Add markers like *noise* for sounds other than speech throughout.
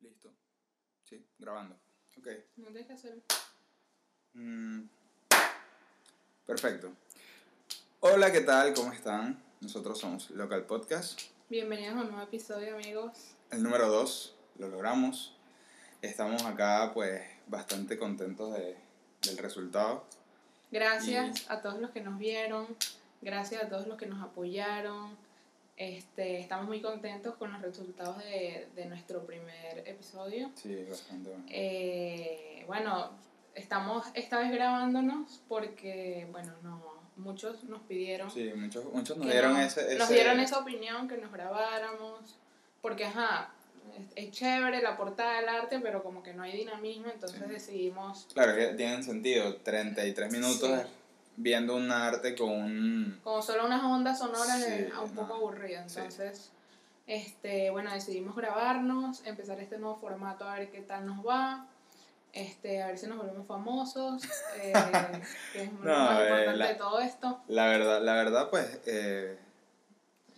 Listo. Sí, grabando. Ok. No tienes que hacer. Mm, Perfecto. Hola, ¿qué tal? ¿Cómo están? Nosotros somos Local Podcast. Bienvenidos a un nuevo episodio, amigos. El número 2, lo logramos. Estamos acá, pues, bastante contentos de, del resultado. Gracias a todos los que nos vieron. Gracias a todos los que nos apoyaron. Este, estamos muy contentos con los resultados de, de nuestro primer episodio. Sí, bastante bueno. Eh, bueno, estamos esta vez grabándonos porque, bueno, no, muchos nos pidieron Sí, muchos, muchos nos dieron nos, ese, nos ese- dieron esa opinión que nos grabáramos porque ajá es, es chévere la portada del arte pero como que no hay dinamismo entonces Sí. decidimos Claro, que tienen sentido. 33 minutos Sí. Viendo un arte con un... como solo unas ondas sonoras Sí, un poco no. aburrido Sí. entonces este bueno decidimos grabarnos empezar este nuevo formato a ver qué tal nos va este a ver si nos volvemos famosos eh, *laughs* que es No, más eh, importante la- de todo esto La verdad, la verdad pues, eh,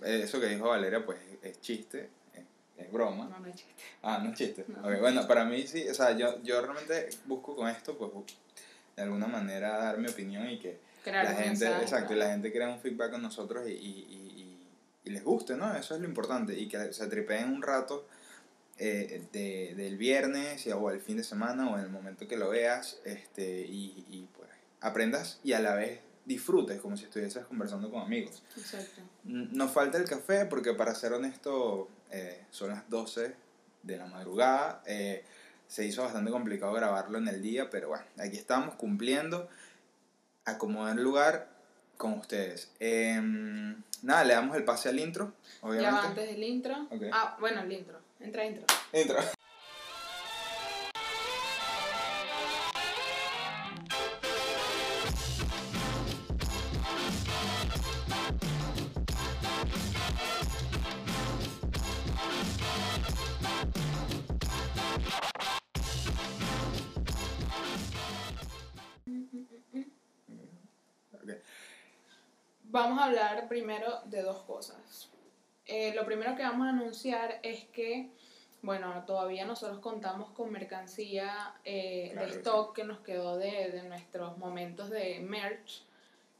eso que dijo Valeria, pues, es chiste, es, es broma. no no es chiste Ah, no es chiste. No. Ok, bueno, para mí sí, o sea, yo, yo realmente busco con esto, pues, de alguna manera dar mi opinión y que crear la gente, mensaje, exacto, y la gente crea un feedback con nosotros y, y, y, y- les guste, ¿no? Eso es lo importante, y que se tripeen un rato eh, de, del viernes o el fin de semana o en el momento que lo veas, este, y, y pues aprendas y a la vez disfrutes como si estuvieses conversando con amigos. Exacto. Nos falta el café porque para ser honesto eh, son las 12 de la madrugada. eh, se hizo bastante complicado grabarlo en el día, pero bueno, aquí estamos cumpliendo, acomodar el lugar con ustedes. Em, nada, le damos el pase al intro, Ya va obviamente. antes del intro. Ok. Ah, bueno, el intro. Entra intro. Intro. Vamos a hablar primero de dos cosas. Eh, lo primero que vamos a anunciar es que, bueno, todavía nosotros contamos con mercancía eh, Claro, de sí. stock que nos quedó de, de nuestros momentos de merch.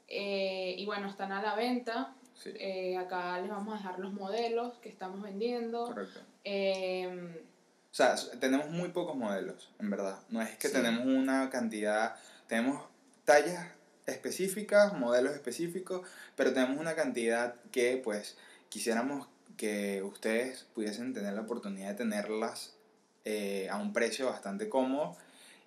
Eh, y bueno, están a la venta. Sí, acá les vamos a dejar los modelos que estamos vendiendo. correcto. Eh, O sea, tenemos muy pocos modelos, en verdad. No es que Sí. tenemos una cantidad, tenemos tallas específicas, modelos específicos, pero tenemos una cantidad que pues quisiéramos que ustedes pudiesen tener la oportunidad de tenerlas eh, a un precio bastante cómodo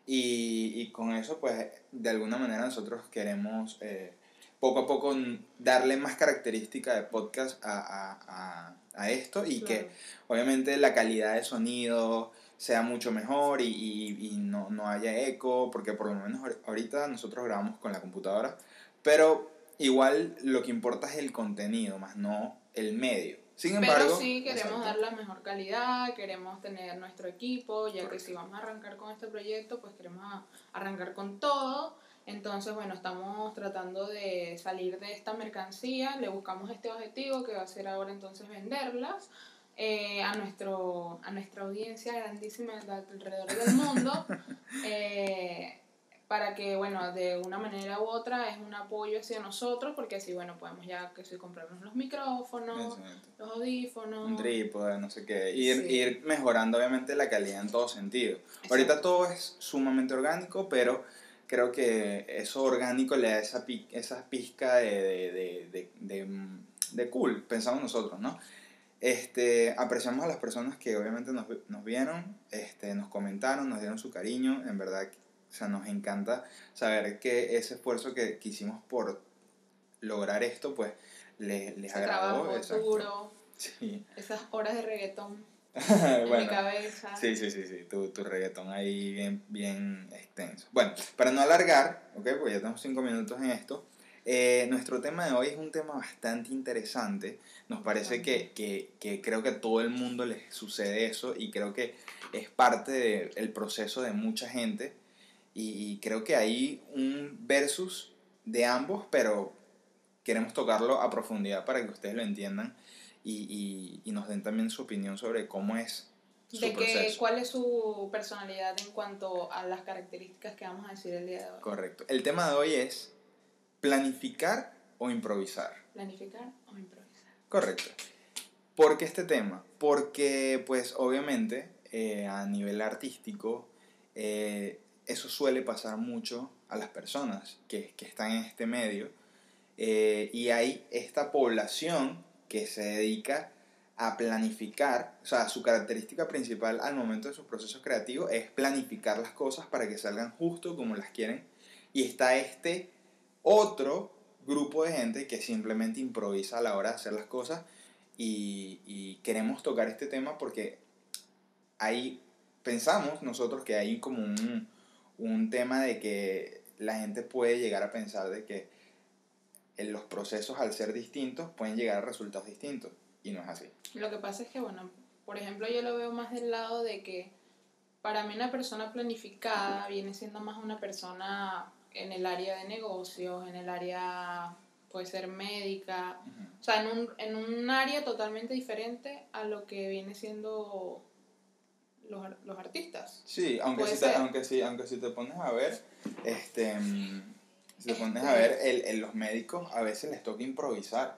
y, y con eso pues de alguna manera nosotros queremos eh, poco a poco darle más característica de podcast a, a, a, a esto y que claro. obviamente la calidad de sonido sea mucho mejor y, y, y no, no haya eco, porque por lo menos ahor- ahorita nosotros grabamos con la computadora, pero igual lo que importa es el contenido, más no el medio. Sin embargo, Pero sí queremos exacto. dar la mejor calidad, queremos tener nuestro equipo, ya que Correcto. si vamos a arrancar con este proyecto, pues queremos arrancar con todo. Entonces, bueno, estamos tratando de salir de esta mercancía, le buscamos este objetivo que va a ser ahora entonces venderlas eh, a, nuestro, a nuestra audiencia grandísima de alrededor del mundo. *laughs* eh, para que, bueno, de una manera u otra es un apoyo hacia nosotros, porque así, bueno, podemos ya que si comprarnos los micrófonos, Exacto. los audífonos. un trípode, no sé qué, ir, Sí. ir mejorando obviamente la calidad en todo sentido. Ahorita todo es sumamente orgánico, pero creo que eso orgánico le da esa, esa pizca de, de, de, de cool, pensamos nosotros, ¿no? Este, apreciamos a las personas que obviamente nos, nos vieron, este, nos comentaron, nos dieron su cariño, en verdad, o sea, nos encanta saber que ese esfuerzo que, que hicimos por lograr esto, pues, les, les agradó. trabajo duro, Sí. esas horas de reggaetón *laughs* en mi cabeza. sí, sí, sí, sí, tu, tu reggaetón ahí bien, bien extenso. Bueno, para no alargar, ¿ok? Porque ya tenemos cinco minutos en esto, eh, nuestro tema de hoy es un tema bastante interesante. Nos parece que, que, que creo que a todo el mundo les sucede eso y creo que es parte del proceso de mucha gente. Y, y creo que hay un versus de ambos, pero queremos tocarlo a profundidad para que ustedes lo entiendan y, y, y nos den también su opinión sobre cómo es su de que, cuál es su personalidad en cuanto a las características que vamos a decir el día de hoy. Correcto. El tema de hoy es planificar o improvisar. Planificar o improvisar. Correcto. ¿Por qué este tema? Porque, pues, obviamente, eh, a nivel artístico, eh, eso suele pasar mucho a las personas que, que están en este medio. eh, y hay esta población que se dedica a planificar, o sea, su característica principal al momento de sus procesos creativos es planificar las cosas para que salgan justo como las quieren. Y está este otro grupo de gente que simplemente improvisa a la hora de hacer las cosas y, y queremos tocar este tema porque ahí pensamos nosotros que hay como un, un tema de que la gente puede llegar a pensar de que en los procesos al ser distintos pueden llegar a resultados distintos y no es así. Lo que pasa es que, bueno, por ejemplo, yo lo veo más del lado de que para mí una persona planificada viene siendo más una persona en el área de negocios, en el área, puede ser médica, o sea, en un, en un área totalmente diferente a lo que viene siendo los, los artistas. Sí, aunque si, te, aunque, si, aunque si te pones a ver, este, mm, si te pones Este- a ver, el, el- los médicos a veces les toca improvisar.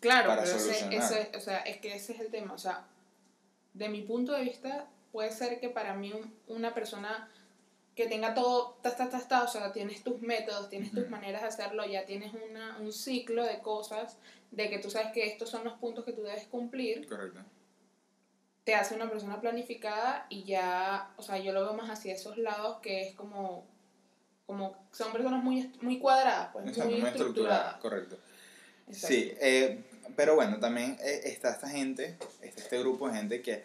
Claro, Para pero ese, ese- o sea, es que ese es el tema. O sea, de mi punto de vista, puede ser que para mí un- una persona que tenga todo, ta, ta, ta, ta, o sea, tienes tus métodos, tienes tus maneras de hacerlo, ya tienes una, un ciclo de cosas, de que tú sabes que estos son los puntos que tú debes cumplir, Correcto. te hace una persona planificada y ya, o sea, yo lo veo más hacia esos lados que es como, como son personas muy, muy cuadradas, pues Exacto, muy muy estructurada, estructuradas. correcto. Exacto. Sí, eh, pero bueno, también eh, está esta gente, está este grupo de gente que, eh,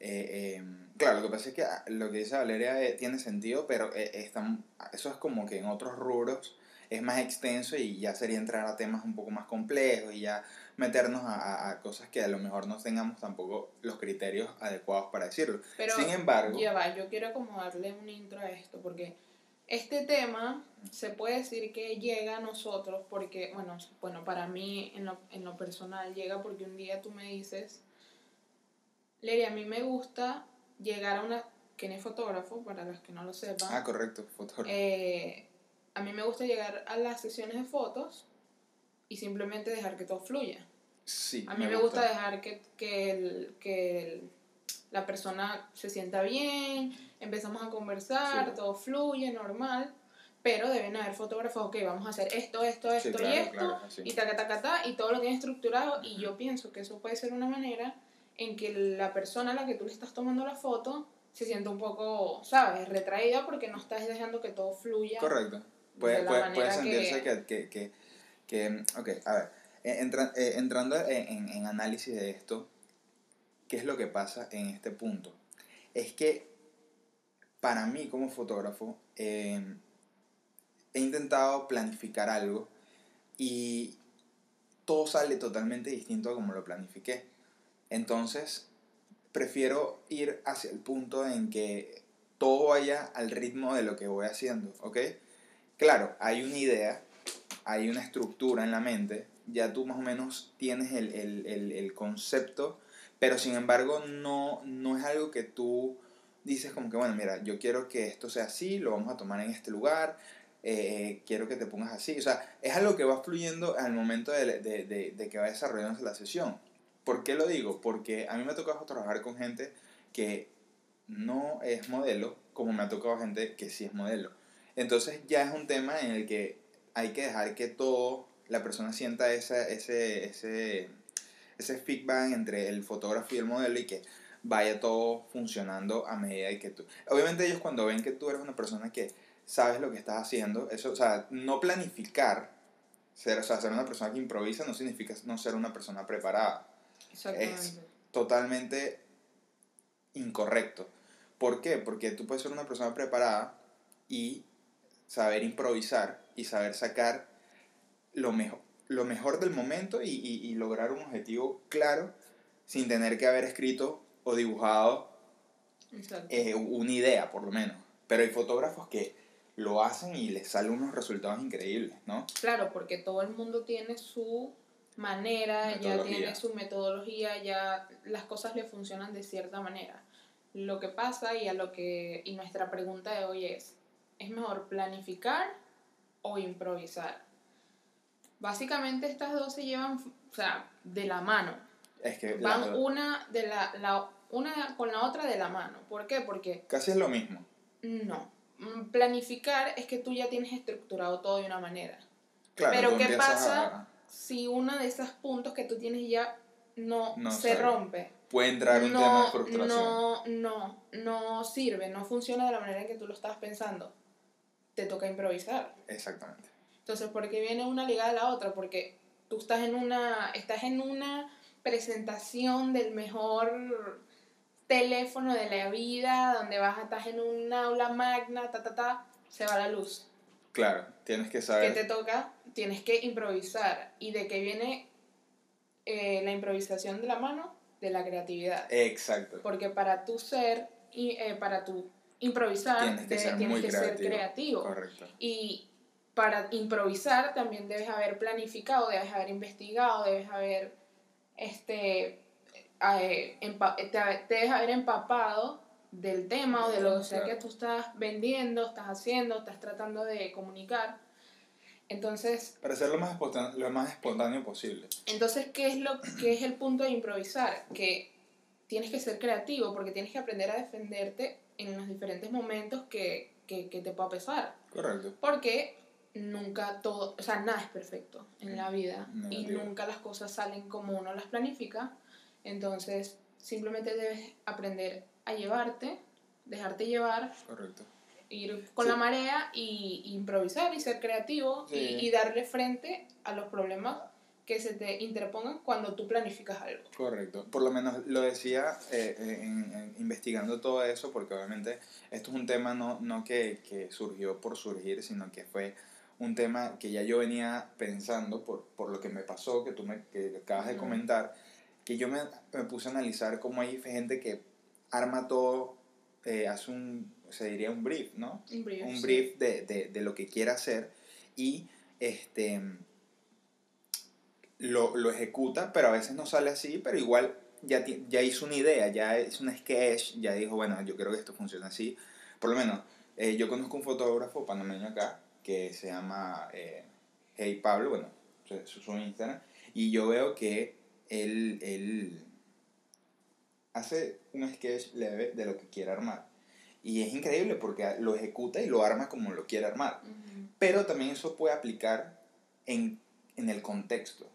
eh, claro, lo que pasa es que ah, lo que dice Valeria eh, tiene sentido, pero eh, están, eso es como que en otros rubros es más extenso y ya sería entrar a temas un poco más complejos y ya meternos a, a- cosas que a lo mejor no tengamos tampoco los criterios adecuados para decirlo. Pero Sin embargo, ya va, yo quiero como darle un intro a esto, porque este tema se puede decir que llega a nosotros porque, bueno, bueno para mí en lo, en lo personal llega porque un día tú me dices, Leri, a mí me gusta llegar a una, que es fotógrafo, para los que no lo sepan, ah, correcto, fotógrafo. eh, a mí me gusta llegar a las sesiones de fotos y simplemente dejar que todo fluya. sí, A mí me, gusta. dejar que, que, el- que el- la persona se sienta bien, empezamos a conversar, Sí. todo fluye normal, pero deben haber fotógrafos, ok, vamos a hacer esto, esto, esto Sí, y claro, esto, claro, y taca, taca, ta, y todo lo tiene estructurado, y yo pienso que eso puede ser una manera en que la persona a la que tú le estás tomando la foto se sienta un poco, ¿sabes?, retraída porque no estás dejando que todo fluya. Correcto. Puede, de la puede, puede sentirse que- que, que, que, ok, a ver, eh, entra- eh, entrando en, en- en análisis de esto, ¿qué es lo que pasa en este punto? Es que para mí como fotógrafo eh, he intentado planificar algo y todo sale totalmente distinto a como lo planifiqué. Entonces, prefiero ir hacia el punto en que todo vaya al ritmo de lo que voy haciendo, ¿ok? Claro, hay una idea, hay una estructura en la mente, ya tú más o menos tienes el, el, el, el concepto, pero sin embargo no, no es algo que tú dices como que, bueno, mira, yo quiero que esto sea así, lo vamos a tomar en este lugar, eh, quiero que te pongas así, o sea, es algo que va fluyendo al momento de, de, de, de que va desarrollándose la sesión. ¿Por qué lo digo? Porque a mí me ha tocado trabajar con gente que no es modelo, como me ha tocado gente que sí es modelo. Entonces ya es un tema en el que hay que dejar que todo, la persona sienta esa, ese, ese, ese feedback entre el fotógrafo y el modelo y que vaya todo funcionando a medida de que tú... Obviamente ellos cuando ven que tú eres una persona que sabes lo que estás haciendo, eso, o sea, no planificar, ser, o sea, ser una persona que improvisa no significa no ser una persona preparada Exactamente. totalmente incorrecto. ¿Por qué? Porque tú puedes ser una persona preparada y saber improvisar y saber sacar lo mejor, lo mejor del momento y, y- y lograr un objetivo claro sin tener que haber escrito o dibujado eh, una idea, por lo menos. Pero hay fotógrafos que lo hacen y les salen unos resultados increíbles, ¿no? Claro, porque todo el mundo tiene su manera, ya tiene su metodología, ya las cosas le funcionan de cierta manera. lo que pasa y a lo que y nuestra pregunta de hoy es, ¿es mejor planificar o improvisar? Básicamente estas dos se llevan, o sea, de la mano. Es que Van la- una de la, la una con la otra de la mano. ¿Por qué? Porque casi es lo mismo. no. Mm, Planificar es que tú ya tienes estructurado todo de una manera. Claro, Pero ¿qué pasa? a- Si uno de esos puntos que tú tienes ya no, No se rompe, puede entrar un tema de frustración. no, no, no sirve, no funciona de la manera en que tú lo estabas pensando, te toca improvisar. Exactamente. Entonces, ¿por qué viene una ligada a la otra? Porque tú estás en una, estás en una presentación del mejor teléfono de la vida, donde vas, estás en un aula magna, ta, ta, ta, se va la luz. Claro, tienes que ¿Qué saber. te toca? Tienes que improvisar. ¿Y de qué viene eh, la improvisación de la mano? De la creatividad. Exacto. Porque para tu ser, y, eh, para tu improvisar, Tienes que de- ser tienes muy que ser creativo. Correcto. Y para improvisar también debes haber planificado, debes haber investigado, debes haber este eh, te debes haber empapado del tema o de lo que sea Claro. que tú estás vendiendo, estás haciendo, estás tratando de comunicar. Entonces, Para ser lo más, espontáneo, lo más espontáneo posible. entonces ¿qué es lo qué es el punto de improvisar? Que tienes que ser creativo porque tienes que aprender a defenderte en los diferentes momentos que, que, que te pueda pesar. Correcto. Porque nunca todo, o sea, nada es perfecto en la vida y nunca las cosas salen como uno las planifica. Entonces, simplemente debes aprender a llevarte, dejarte llevar, Correcto. ir con Sí. la marea y, y improvisar y ser creativo Sí. y, y darle frente a los problemas que se te interpongan cuando tú planificas algo. Correcto. Por lo menos lo decía eh, en- en- investigando todo eso, porque obviamente esto es un tema no, no que, que surgió por surgir, sino que fue un tema que ya yo venía pensando por, por lo que me pasó, que tú me que acabas de comentar, que yo me, me puse a analizar cómo hay gente que arma todo, eh, hace un, se diría un brief, ¿no? Un brief. un sí. brief de, de, de lo que quiere hacer y este lo, lo ejecuta, pero a veces no sale así, pero igual ya, ya hizo una idea, ya hizo un sketch, ya dijo, bueno, yo creo que esto funciona así. Por lo menos, eh, yo conozco un fotógrafo panameño acá que se llama eh, Hey Pablo, bueno, su, su su Instagram, y yo veo que él, él hace un sketch leve de lo que quiere armar. Y es increíble porque lo ejecuta y lo arma como lo quiere armar. Pero también eso puede aplicar en, en el contexto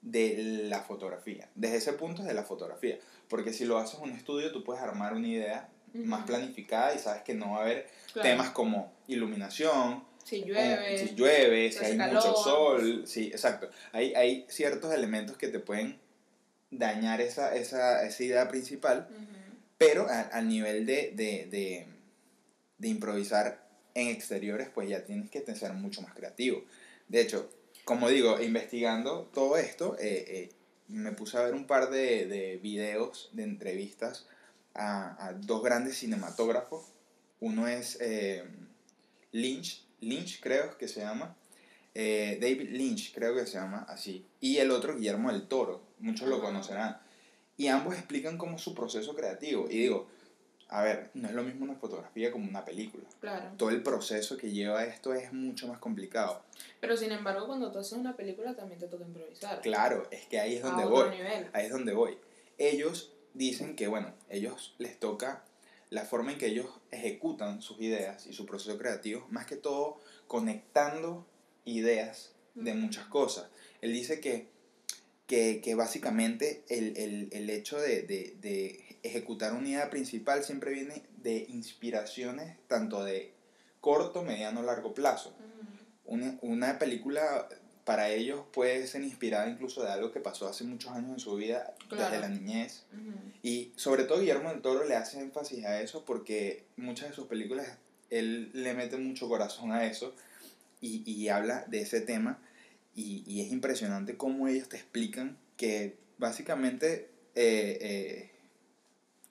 de la fotografía. Desde ese punto es de la fotografía. Porque si lo haces en un estudio, tú puedes armar una idea más planificada y sabes que no va a haber Claro. temas como iluminación, Si llueve. si llueve, si hay calor. mucho sol. Sí, exacto. Hay, hay ciertos elementos que te pueden dañar esa, esa, esa idea principal. Pero a- al nivel de, de, de, de improvisar en exteriores, pues ya tienes que ser mucho más creativo. De hecho, como digo, investigando todo esto, eh, eh, me puse a ver un par de, de videos de entrevistas a, a dos grandes cinematógrafos. Uno es eh, Lynch, Lynch creo que se llama, David Lynch creo que se llama así, y el otro Guillermo del Toro, muchos lo conocerán. Y ambos explican cómo es su proceso creativo. Y digo, a ver, no es lo mismo una fotografía como una película. Claro. Todo el proceso que lleva esto es mucho más complicado. Pero sin embargo, cuando tú haces una película también te toca improvisar. Claro, es que ahí es donde a voy. otro nivel. Ahí es donde voy. Ellos dicen que, bueno, ellos les toca la forma en que ellos ejecutan sus ideas y su proceso creativo, más que todo conectando ideas de muchas cosas. Él dice que, que, que básicamente el, el, el hecho de, de, de ejecutar una idea principal siempre viene de inspiraciones tanto de corto, mediano, largo plazo. Una, una película para ellos puede ser inspirada incluso de algo que pasó hace muchos años en su vida, Claro. desde la niñez. Y sobre todo Guillermo del Toro le hace énfasis a eso porque muchas de sus películas él le mete mucho corazón a eso y, y habla de ese tema y, y es impresionante cómo ellos te explican que básicamente eh, eh,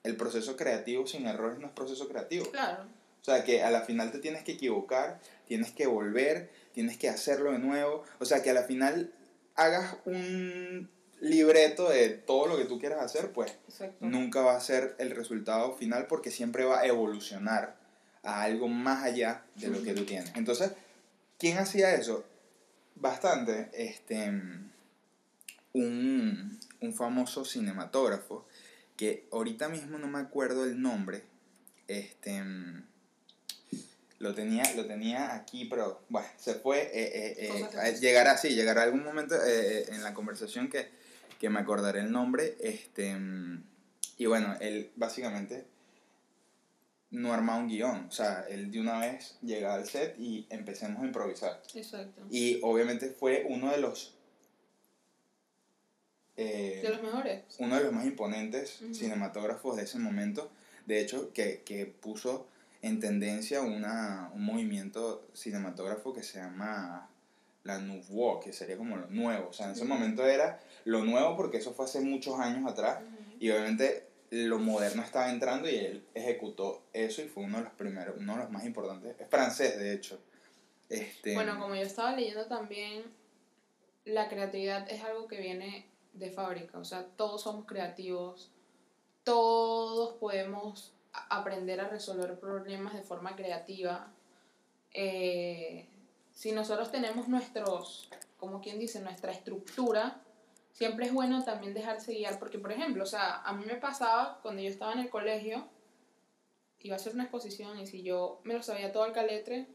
el proceso creativo sin errores no es proceso creativo. Claro. O sea, que a la final te tienes que equivocar, tienes que volver, tienes que hacerlo de nuevo. O sea, que a la final hagas un, libreto de todo lo que tú quieras hacer, pues Exacto. nunca va a ser el resultado final porque siempre va a evolucionar a algo más allá de lo que tú tienes. Entonces, ¿quién hacía eso? Bastante, este, un, un famoso cinematógrafo que ahorita mismo no me acuerdo el nombre, este, lo tenía, lo tenía aquí, pero bueno, se fue, eh, eh, eh, llegará, sí, llegará algún momento en la conversación que, que me acordaré el nombre, este, y bueno, él básicamente no armaba un guion, o sea, él de una vez llegaba al set y empecemos a improvisar. Exacto. Y obviamente fue uno de los... eh, De los mejores. uno de los más imponentes Ujú. cinematógrafos de ese momento, de hecho, que, que puso en tendencia una, un movimiento cinematógrafo que se llama la Nouveau, que sería como lo nuevo. O sea, en ese Ujú. momento era lo nuevo porque eso fue hace muchos años atrás Ujú. y obviamente lo moderno estaba entrando y él ejecutó eso y fue uno de los primeros, uno de los más importantes. Es francés, de hecho. Este, Bueno, como yo estaba leyendo también, la creatividad es algo que viene de fábrica, o sea, todos somos creativos, todos podemos aprender a resolver problemas de forma creativa. Eh, si nosotros tenemos nuestros, como quien dice, nuestra estructura, siempre es bueno también dejarse guiar, porque por ejemplo, o sea, a mí me pasaba cuando yo estaba en el colegio, iba a hacer una exposición y si yo me lo sabía todo al caletre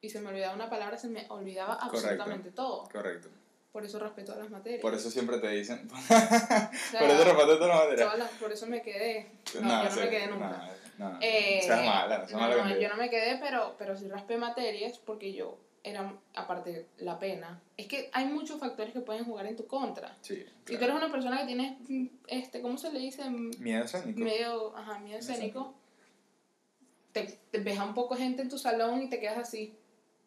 y se me olvidaba una palabra, se me olvidaba absolutamente todo. Correcto. Por eso respeto a las materias. Por eso siempre te dicen... *laughs* O sea, por eso respeto todas las materias. las- por eso me quedé. No, yo no sí, me quedé nunca. No, no, Eh, mala, no no, no, yo no me quedé, pero, pero sí raspé materias porque yo era, aparte, la pena. Es que hay muchos factores que pueden jugar en tu contra. Sí, Si tú claro. eres una persona que tiene, mm, este, ¿cómo se le dice? Miedo escénico. Medio, ajá, miedo escénico. Te, te ves a un poco gente en tu salón y te quedas así.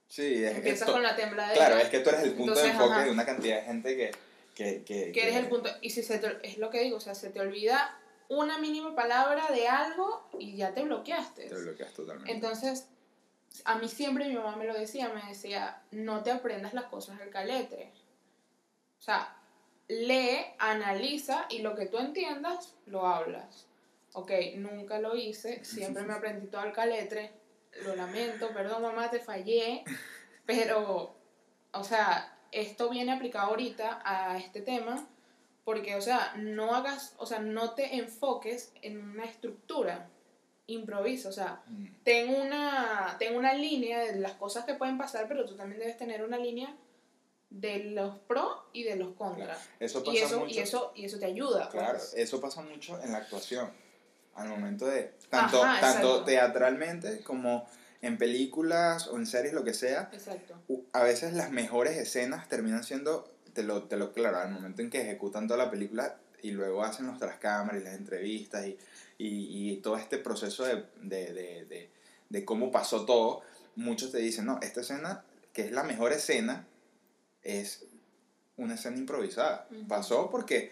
Sí, es, Empiezas con la tembladera. Claro, es que tú eres el punto Entonces, de enfoque ajá. de una cantidad de gente que... Que, que, que eres el punto. Y si se te, es lo que digo, o sea, se te olvida una mínima palabra de algo y ya te bloqueaste. Te bloqueas totalmente. Entonces, a mí siempre mi mamá me lo decía, me decía, no te aprendas las cosas al caletre. O sea, lee, analiza y lo que tú entiendas, lo hablas. Ok, nunca lo hice, siempre me aprendí todo al caletre, lo lamento, perdón mamá, te fallé, *laughs* pero, o sea, esto viene aplicado ahorita a este tema porque, o sea, no hagas, o sea, no te enfoques en una estructura, improvisa, o sea, Mm, ten una, ten una línea de las cosas que pueden pasar, pero tú también debes tener una línea de los pros y de los contras. Eso pasa Y eso, mucho. y, eso, y eso te ayuda. Claro, pues. eso pasa mucho en la actuación. Al momento de... Tanto, Ajá, tanto teatralmente como en películas o en series, lo que sea. Exacto. A veces las mejores escenas terminan siendo... Te lo, te lo claro, al momento en que ejecutan toda la película y luego hacen los tras cámaras y las entrevistas y, y, y todo este proceso de, de, de, de, cómo pasó todo, muchos te dicen, no, esta escena, que es la mejor escena, es una escena improvisada. Pasó porque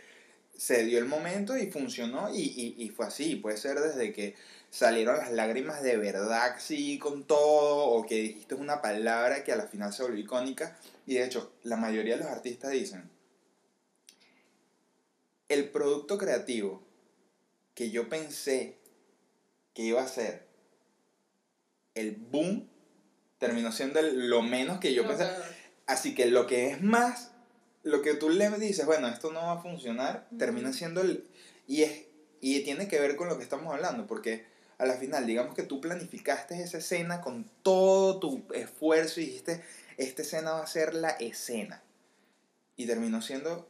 se dio el momento y funcionó y, y, y fue así. Puede ser desde que salieron las lágrimas de verdad, sí, con todo, o que dijiste una palabra que a la final se volvió icónica. Y de hecho, la mayoría de los artistas dicen, el producto creativo que yo pensé que iba a ser el boom, terminó siendo el- lo menos que yo No, pensé. Así que lo que es más, lo que tú le dices, bueno, esto no va a funcionar, termina siendo el... Y, es, y tiene que ver con lo que estamos hablando, porque a la final, digamos que tú planificaste esa escena con todo tu esfuerzo y dijiste, esta escena va a ser la escena. Y terminó siendo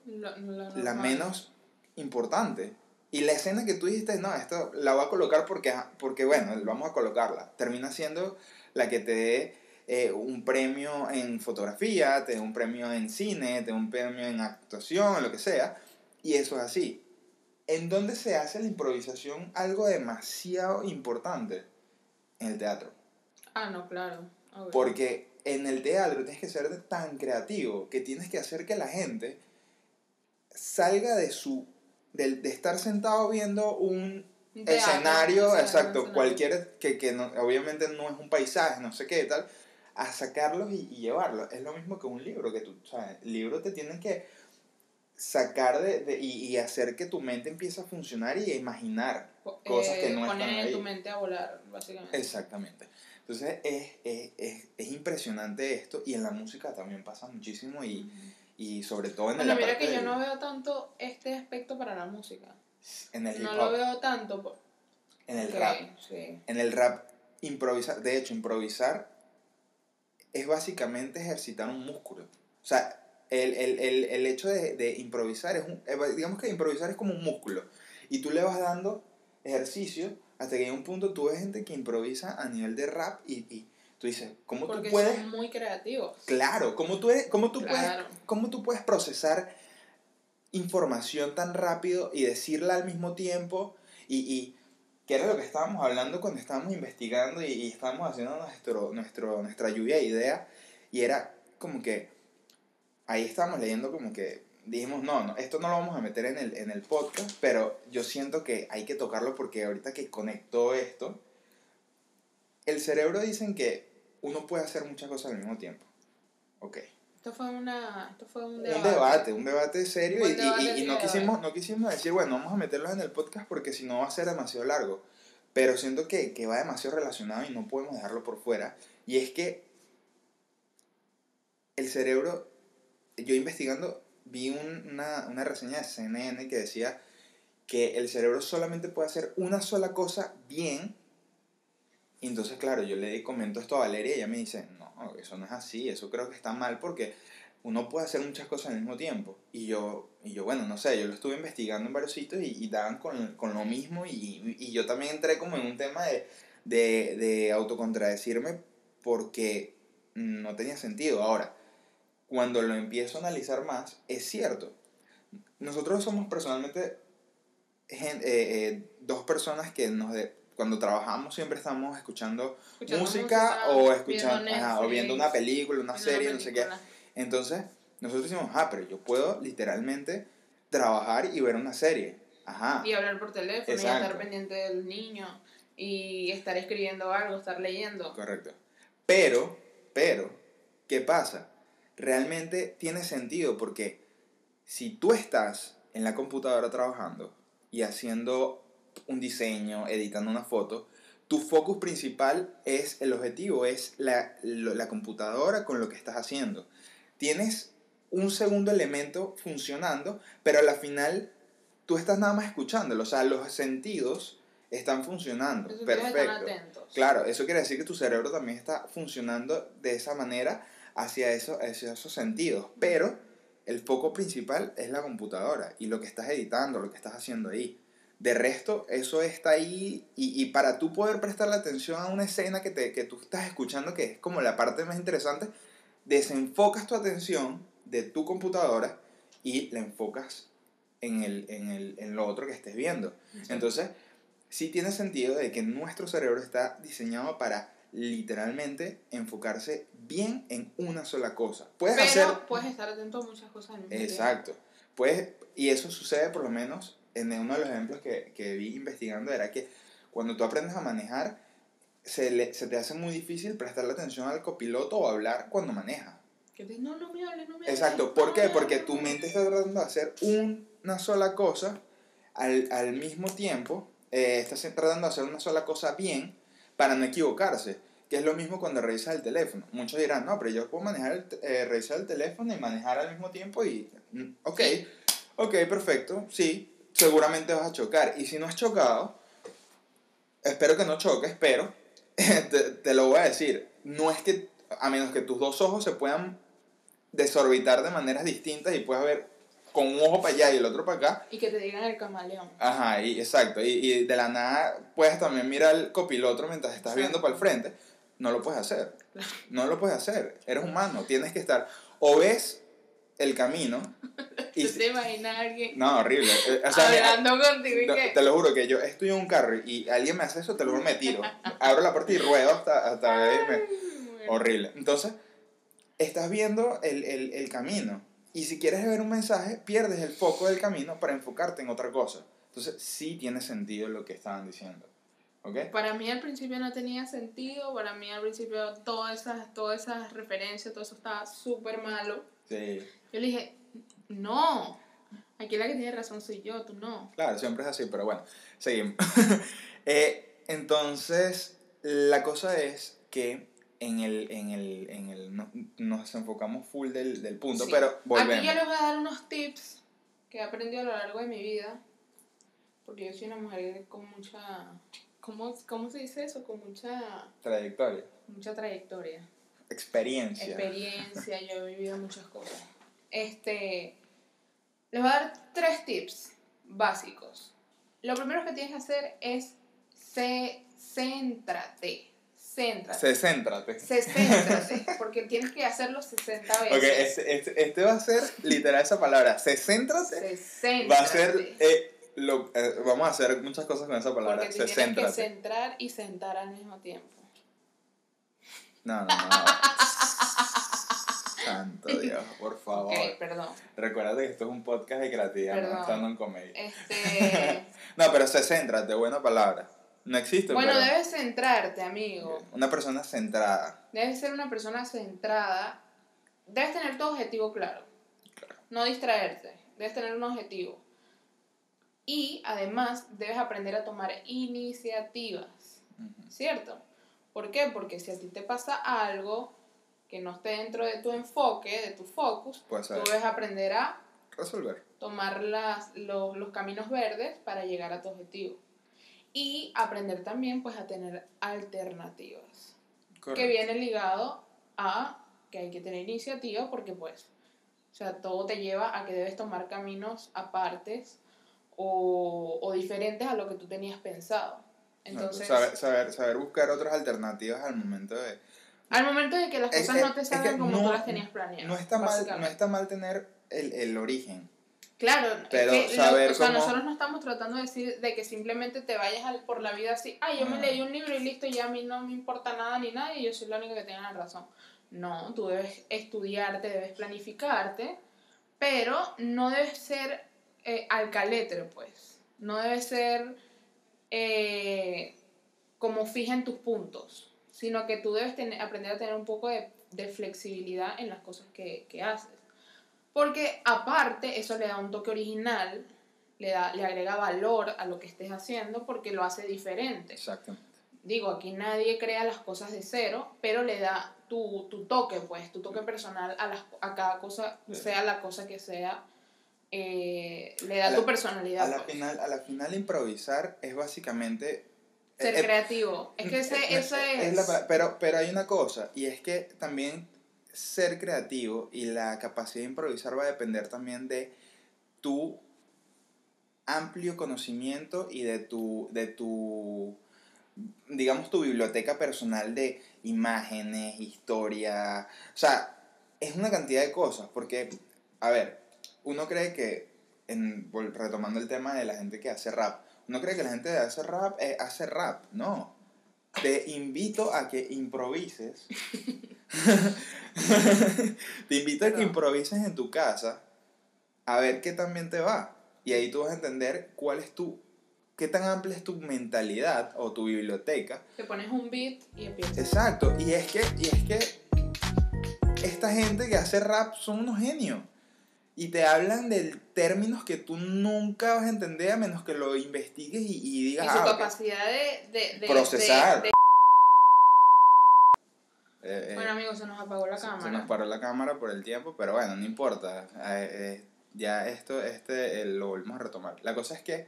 la menos importante. Y la escena que tú dijiste, no, esto la voy a colocar porque, porque bueno, vamos a colocarla. Termina siendo la que te dé eh, un premio en fotografía, te dé un premio en cine, te dé un premio en actuación, lo que sea. Y eso es así. ¿En dónde se hace la improvisación algo demasiado importante? En el teatro. Ah, no, claro. obvio. Porque en el teatro tienes que ser tan creativo que tienes que hacer que la gente salga de su de, de estar sentado viendo un teatro, escenario, exacto, escenario. cualquier que, que no- obviamente no es un paisaje, no sé qué tal, a sacarlos y, y llevarlos. Es lo mismo que un libro, que tú, o sea, el libro te tienen que sacar de, de y, y, hacer que tu mente empiece a funcionar y a imaginar cosas que no eh, poner están ahí. tu mente a volar, básicamente. Exactamente. Entonces es, es, es, es, impresionante esto y en la música también pasa muchísimo y, y sobre todo en bueno, el mira que yo no veo tanto este aspecto para la música. En el hip No hop. lo veo tanto. por- En el Ok, rap. Sí. En el rap, improvisar, de hecho, improvisar es básicamente ejercitar un músculo. O sea, el, el, el, el hecho de, de improvisar es un, eh, digamos que improvisar es como un músculo. Y tú le vas dando ejercicio hasta que en un punto tú ves gente que improvisa a nivel de rap y, y tú dices, ¿cómo Porque tú puedes? son muy creativos. Claro, ¿cómo tú, eres- cómo, tú Claro. puedes, ¿cómo tú puedes procesar información tan rápido y decirla al mismo tiempo? Y, y que era lo que estábamos hablando cuando estábamos investigando y, y estábamos haciendo nuestro, nuestro, nuestra lluvia de ideas. Y era como que ahí estábamos leyendo como que dijimos, no, no, esto no lo vamos a meter en el, en el podcast, pero yo siento que hay que tocarlo porque ahorita que conectó esto, el cerebro dicen que uno puede hacer muchas cosas al mismo tiempo. Ok. Esto fue, una, esto fue un Un debate. debate, un debate serio y, debate, no, debate. quisimos, no quisimos decir, bueno, vamos a meterlos en el podcast porque si no va a ser demasiado largo. Pero siento que, que va demasiado relacionado y no podemos dejarlo por fuera. Y es que el cerebro, yo investigando, vi un- una, una reseña de CNN que decía que el cerebro solamente puede hacer una sola cosa bien. Y entonces, claro, yo le comento esto a Valeria y ella me dice, no, eso no es así, eso creo que está mal porque uno puede hacer muchas cosas al mismo tiempo. Y yo, y yo bueno, no sé, yo lo estuve investigando en varios sitios y, y daban con, con lo mismo y, y yo también entré como en un tema de, de, de autocontradecirme porque no tenía sentido. Ahora, cuando lo empiezo a analizar más, es cierto. Nosotros somos personalmente eh, eh, dos personas que nos de- cuando trabajamos siempre estamos escuchando Escuchando música, música, o viendo escuchando ajá, o viendo una película, una Viendo serie, no sé qué. Entonces, nosotros decimos, ah, pero yo puedo literalmente trabajar y ver una serie. Ajá. Y hablar por teléfono, y estar pendiente del niño, y estar escribiendo algo, estar leyendo. Correcto. Pero, pero, ¿qué pasa? Realmente tiene sentido porque si tú estás en la computadora trabajando y haciendo un diseño, editando una foto, tu focus principal es el objetivo, es la, la computadora con lo que estás haciendo. Tienes un segundo elemento funcionando, pero a la final tú estás nada más escuchándolo, o sea, los sentidos están funcionando. Los Perfecto. están. Claro, eso quiere decir que tu cerebro también está funcionando de esa manera hacia, eso, hacia esos sentidos. Pero el foco principal es la computadora y lo que estás editando, lo que estás haciendo ahí. De resto, eso está ahí y, y para tú poder prestarle atención a una escena que, te, que tú estás escuchando, que es como la parte más interesante, desenfocas tu atención de tu computadora y la enfocas en, el, en, el, en lo otro que estés viendo. Entonces, sí tiene sentido de que nuestro cerebro está diseñado para literalmente enfocarse bien en una sola cosa. Puedes Pero hacer... puedes estar atento a muchas cosas. Exacto. Puedes, y eso sucede por lo menos en uno de los ejemplos que, que vi investigando, era que cuando tú aprendes a manejar, se, le- se te hace muy difícil prestarle atención al copiloto o hablar cuando maneja. Que te no, no me hables, no me hables. Exacto. ¿Por qué? Ah, Porque tu mente está tratando de hacer una sola cosa al, al mismo tiempo. eh, estás tratando de hacer una sola cosa bien para no equivocarse. Que es lo mismo cuando revisas el teléfono. Muchos dirán, no, pero yo puedo manejar el, eh, revisar el teléfono y manejar al mismo tiempo y... mm, Ok, ok, perfecto, sí. Seguramente vas a chocar. Y si no has chocado, espero que no choques, pero *laughs* te, te lo voy a decir. No es que, a menos que tus dos ojos se puedan desorbitar de maneras distintas y puedas ver con un ojo para allá y el otro para acá. Y que te digan el camaleón. Ajá, y, exacto. Y, y de la nada puedes también mirar el copiloto mientras estás viendo para el frente. No lo puedes hacer. No lo puedes hacer. Eres humano. Tienes que estar. O ves el camino. *laughs* Y, ¿Tú te imaginas a alguien no, horrible. Eh, O sea, hablando contigo y no, te lo juro que yo estoy en un carro y alguien me hace eso, te lo juro, me tiro. *laughs* Abro la puerta y ruedo hasta, hasta me- Ay, bueno. Horrible. Entonces, estás viendo el, el, el camino. Y si quieres ver un mensaje, pierdes el foco del camino para enfocarte en otra cosa. Entonces, sí tiene sentido lo que estaban diciendo. ¿Ok? Para mí al principio no tenía sentido, para mí al principio todas esas, todas esas referencias, todo eso estaba súper malo. Sí. Yo le dije, no, Aquí la que tiene razón soy yo, tú no. Claro, siempre es así, pero bueno, seguimos. *laughs* Eh, entonces, la cosa es que en el, en el, en el no- nos enfocamos full del, del punto, Sí. pero volvemos. Aquí yo les voy a dar unos tips que he aprendido a lo largo de mi vida. Porque yo soy una mujer con mucha. ¿Cómo, cómo se dice eso? Con mucha, Trayectoria, mucha trayectoria. Experiencia. experiencia, yo he vivido muchas cosas. Este, les voy a dar tres tips básicos. Lo primero que tienes que hacer es se, céntrate. Céntrate. Se céntrate. Se céntrate, porque tienes que hacerlo 60 veces. Ok, este, este, este va a ser literal esa palabra. Se céntrate. Se céntrate. Va a ser. eh, lo, eh, vamos a hacer muchas cosas con esa palabra. porque te Se tienes que centrar y sentar al mismo tiempo. No, no, no. *laughs* Santo Dios, por favor. Ok, perdón. Recuerda que esto es un podcast de creatividad, no estando en comedia. Este, *laughs* No, pero se céntrate, buena palabra. No existe, bueno, pero debes centrarte, amigo. una persona centrada. Debes ser una persona centrada. Debes tener tu objetivo claro. No distraerte. Debes tener un objetivo. Y además debes aprender a tomar iniciativas. Ujú. ¿Cierto? ¿Por qué? Porque si a ti te pasa algo que no esté dentro de tu enfoque, de tu focus, Pues tú debes aprender a resolver. tomar las, los, los caminos verdes para llegar a tu objetivo. Y aprender también pues a tener alternativas que viene ligado a que hay que tener iniciativa porque pues, o sea, todo te lleva a que debes tomar caminos apartes o, o diferentes a lo que tú tenías pensado. Entonces, saber, saber, saber buscar otras alternativas al momento de... al momento de que las cosas no te es que salgan como no- tú las tenías planeadas. No está, mal, no está mal tener el, el origen. Claro, Pero es que lo- saber o sea, cómo- nosotros no estamos tratando de decir de que simplemente te vayas al- por la vida así, ay, yo me Ah. leí un libro y listo, y a mí no me importa nada ni nada y yo soy la única que tiene la razón. No, tú debes estudiarte, debes planificarte, pero no debes ser eh, alcalétero, pues. No debes ser eh, como fija en tus puntos, sino que tú debes tener- aprender a tener un poco de, de flexibilidad en las cosas que, que haces. Porque aparte, eso le da un toque original, le, da, le agrega valor a lo que estés haciendo porque lo hace diferente. Exactamente. Digo, aquí nadie crea las cosas de cero, pero le da tu, tu toque, pues, tu toque personal a, las, a cada cosa, sea la cosa que sea, eh, le da A la- tu personalidad. A la, pues. final, a la final improvisar es básicamente... Ser eh, creativo. Es que *laughs* ese, eh, es... es la pero, pero hay una cosa, y es que también ser creativo y la capacidad de improvisar va a depender también de tu amplio conocimiento y de tu, de tu digamos, tu biblioteca personal de imágenes, historia. O sea, es una cantidad de cosas, porque, a ver, uno cree que, en, retomando el tema de la gente que hace rap, uno cree que la gente que hace rap eh, hace rap. No. Te invito a que improvises. *laughs* te invito a que improvises en tu casa a ver qué también te va. Y ahí tú vas a entender cuál es tu, qué tan amplia es tu mentalidad o tu biblioteca. Te pones un beat y empiezas. Exacto. Y es que, y es que esta gente que hace rap son unos genios. Y te hablan de términos que tú nunca vas a entender a menos que lo investigues y, y Y digas, su ah, capacidad de, de, de- Procesar. de- Eh, eh, Bueno, amigos, se nos apagó la se- cámara. Se nos paró la cámara por el tiempo, pero bueno, no importa. Eh, eh, ya esto este, lo volvemos a retomar. La cosa es que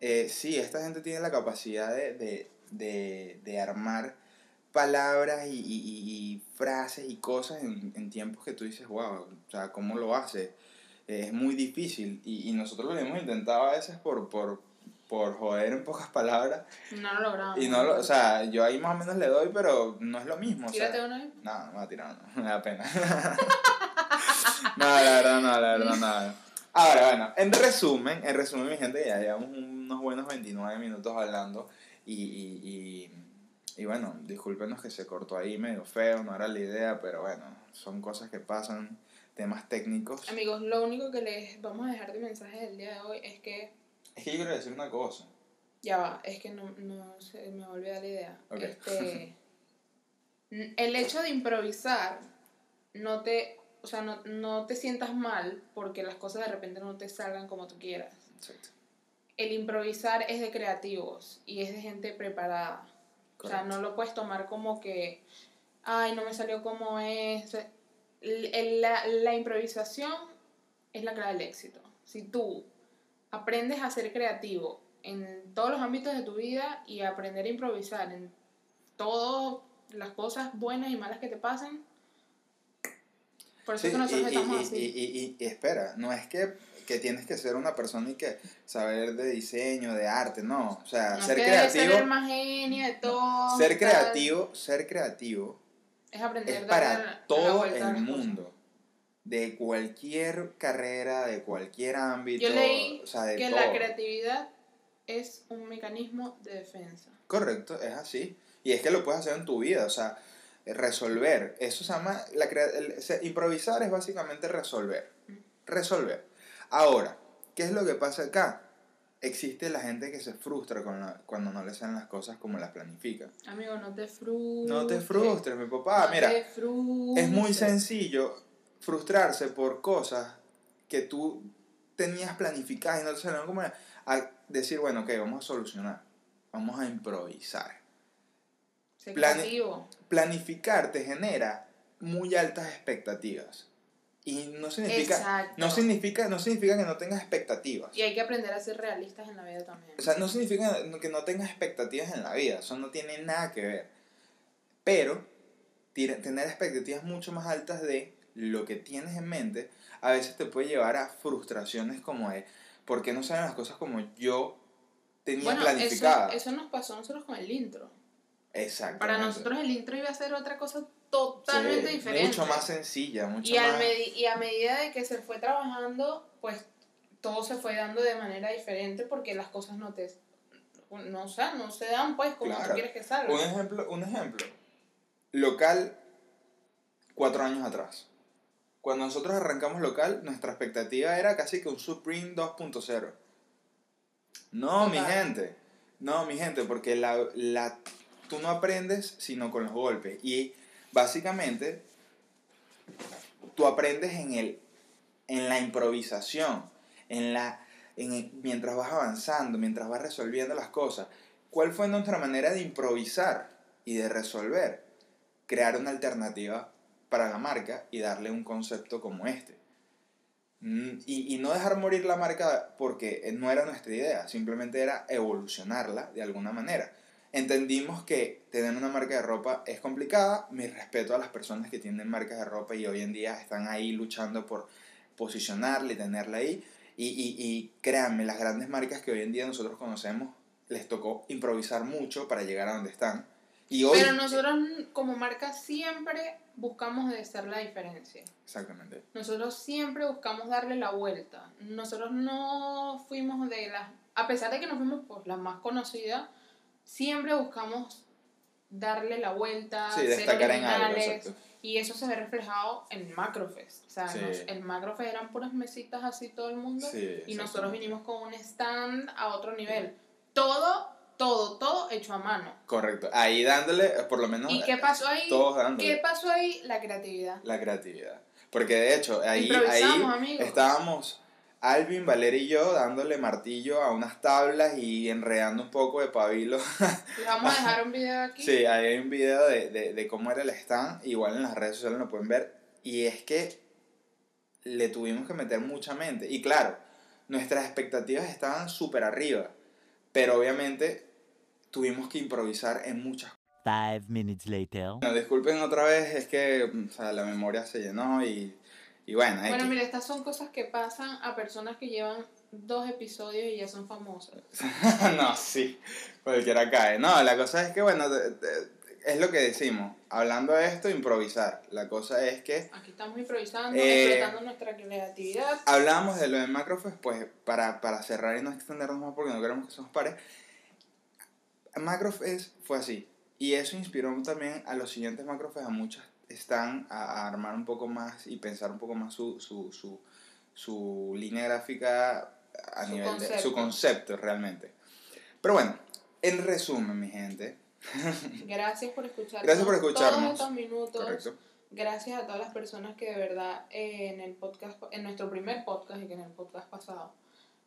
eh, sí, esta gente tiene la capacidad de, de, de, de armar palabras y, y, y- y frases y cosas en, en tiempos que tú dices, wow, o sea, ¿cómo lo hace? Es muy difícil y, y nosotros lo hemos intentado a veces por, por, por joder en pocas palabras No lo logramos. y no lo, o sea, yo ahí más o menos le doy, pero no es lo mismo. Tírate una vez. no, no me va a tirar, no, *laughs* me da pena. *laughs* no, la verdad, no, la verdad, nada. Ahora, bueno, en resumen, en resumen, mi gente, ya llevamos unos buenos 29 minutos hablando y, y, y, y bueno, discúlpenos que se cortó ahí medio feo, no era la idea, pero bueno, son cosas que pasan, temas técnicos. Amigos, lo único que les vamos a dejar de mensaje del día de hoy es que. Es que yo quiero decir una cosa. Ya va, es que no, no se me olvida la idea. Ok. Este, el hecho de improvisar no te o sea, no, no te sientas mal porque las cosas de repente no te salgan como tú quieras. Exacto. El improvisar es de creativos y es de gente preparada. O sea, no lo puedes tomar como que, ay, no me salió como es. La, la improvisación es la clave del éxito. Si tú aprendes a ser creativo en todos los ámbitos de tu vida y aprender a improvisar en todas las cosas buenas y malas que te pasan, por eso Sí, es que nosotros y, estamos y- así. y- y- espera, no es que, que tienes que ser una persona y que saber de diseño, de arte, no. O sea, no ser es que creativo. ser el más genio de todo. ser creativo, ser creativo Es aprender es para la- todo el mundo. De cualquier carrera, de cualquier ámbito. Yo leí o sea, de que todo. la creatividad es un mecanismo de defensa. Correcto, es así. Y es que lo puedes hacer en tu vida, o sea, resolver. Eso se llama, la el- improvisar es básicamente resolver. Resolver. Ahora, ¿qué es lo que pasa acá? Existe la gente que se frustra con la- cuando no le salen las cosas como las planifica. Amigo, no te frustres. No te frustres, mi papá. no Mira, te es muy sencillo frustrarse por cosas que tú tenías planificadas y no te salieron como. A decir, bueno, ok, vamos a solucionar. Vamos a improvisar. Planificar te genera muy altas expectativas. Y no significa, Exacto. no significa, no significa que no tengas expectativas. Y hay que aprender a ser realistas en la vida también. O sea, no significa que no tengas expectativas en la vida. Eso no tiene nada que ver. Pero tener expectativas mucho más altas de lo que tienes en mente a veces te puede llevar a frustraciones como de ¿por qué no salen las cosas como yo tenía bueno, eso, planificadas? eso nos pasó a nosotros con el intro. Exactamente. Para nosotros el intro iba a ser otra cosa totalmente Sí, diferente. Mucho más sencilla, mucho y, más... y a medida de que se fue trabajando, pues todo se fue dando de manera diferente porque las cosas no te... No, o sea, no se dan pues como Claro. tú quieres que salgan. Un ejemplo, un ejemplo. Local, cuatro años atrás. Cuando nosotros arrancamos local, nuestra expectativa era casi que un Supreme 2.0. No, mi Total. gente. No, mi gente, porque la, la, tú no aprendes sino con los golpes. Y básicamente, tú aprendes en, el, en la improvisación, en la, en mientras vas avanzando, mientras vas resolviendo las cosas. ¿Cuál fue nuestra manera de improvisar y de resolver? Crear una alternativa para la marca y darle un concepto como este. Mm, Y, y no dejar morir la marca porque no era nuestra idea, simplemente era evolucionarla de alguna manera. Entendimos que tener una marca de ropa es complicada, mi respeto a las personas que tienen marcas de ropa y hoy en día están ahí luchando por posicionarla y tenerla ahí. Y, y, y créanme, las grandes marcas que hoy en día nosotros conocemos, les tocó improvisar mucho para llegar a donde están. Y hoy... Pero nosotros como marca siempre buscamos de ser la diferencia. Exactamente. Nosotros siempre buscamos darle la vuelta. Nosotros no fuimos de las... A pesar de que nos fuimos por la más conocida, siempre buscamos darle la vuelta, Sí, ser destacar en algo, originales. Y eso se ve reflejado en Macrofest. O sea, Sí. nos- el Macrofest eran puras mesitas así todo el mundo. Sí, y nosotros vinimos con un stand a otro nivel. Todo, todo, todo hecho a mano. Correcto. Ahí dándole, eh, por lo menos... ¿Y qué pasó ahí? Todos dándole. ¿Qué pasó ahí? La creatividad. La creatividad. Porque de hecho, ahí, ahí amigos. estábamos Alvin, Valeria y yo dándole martillo a unas tablas y enredando un poco de pabilo. Les vamos a *laughs* dejar un video aquí. sí, ahí hay un video de, de, de cómo era el stand. Igual en las redes sociales lo pueden ver. Y es que le tuvimos que meter mucha mente. Y claro, nuestras expectativas estaban súper arriba. Pero obviamente tuvimos que improvisar en muchas Five minutes later. Bueno, disculpen otra vez, es que o sea, la memoria se llenó y, y bueno, Bueno, mira, estas son cosas que pasan a personas que llevan dos episodios y ya son famosas. *laughs* no, sí, cualquiera cae. No, la cosa es que, bueno, de- de- es lo que decimos, hablando de esto, improvisar. La cosa es que Aquí estamos improvisando, Eh, explotando nuestra creatividad. hablamos de lo de Macrofest, pues para, para cerrar y no extendernos más porque no queremos que se nos pare. Fue así. Y eso inspiró también a los siguientes Macrofest, a muchos están a, armar un poco más y pensar un poco más su, su, su, su línea gráfica a Su nivel de concepto. su concepto realmente. Pero bueno, en resumen, mi gente, *laughs* Gracias por escucharnos. Gracias por escucharnos. Todos estos minutos. correcto. Gracias a todas las personas que de verdad eh, en el podcast, en nuestro primer podcast y que en el podcast pasado,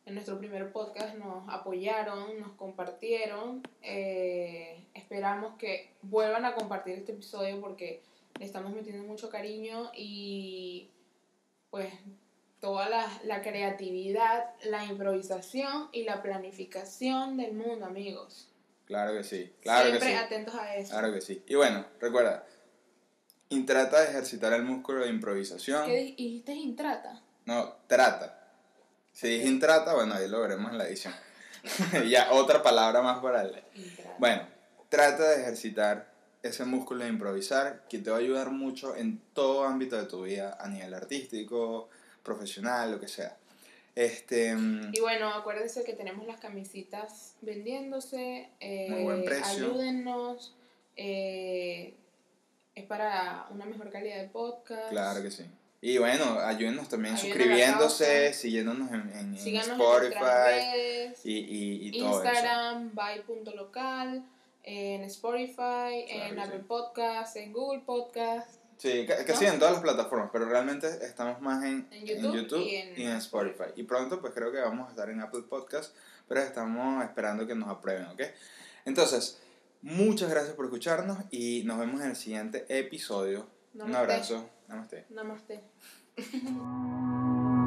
en nuestro primer podcast nos apoyaron, nos compartieron. Eh, esperamos que vuelvan a compartir este episodio porque le estamos metiendo mucho cariño y pues toda la, la creatividad, la improvisación y la planificación del mundo, amigos. Claro que sí, claro Siempre que sí. atentos a eso. Claro que sí. Y bueno, recuerda, y trata de ejercitar el músculo de improvisación. ¿Qué di- dijiste intrata? No, trata. Si dije intrata, bueno, ahí lo veremos en la edición. *laughs* ya, otra palabra más para el... Intrata. Bueno, trata de ejercitar ese músculo de improvisar que te va a ayudar mucho en todo ámbito de tu vida, a nivel artístico, profesional, lo que sea. Este, mm, Y bueno, acuérdense que tenemos las camisitas vendiéndose. eh, Muy buen precio. Ayúdennos. eh, es para una mejor calidad de podcast. claro que sí. Y bueno, ayúdenos también Ayuden a la suscribiéndose, siguiéndonos en, en- en en Spotify nuestras redes. y, y, y todo. Instagram, by.local, en Spotify, en que Apple sí. Podcasts, en Google Podcasts. Sí, ca- casi ¿No? en todas las plataformas, pero realmente estamos más en, En YouTube y en y en Spotify. Y pronto pues creo que vamos a estar en Apple Podcast, pero estamos esperando que nos aprueben, ¿ok? Entonces, muchas gracias por escucharnos y nos vemos en el siguiente episodio. Un Namaste. abrazo. Namaste. Namaste. *laughs*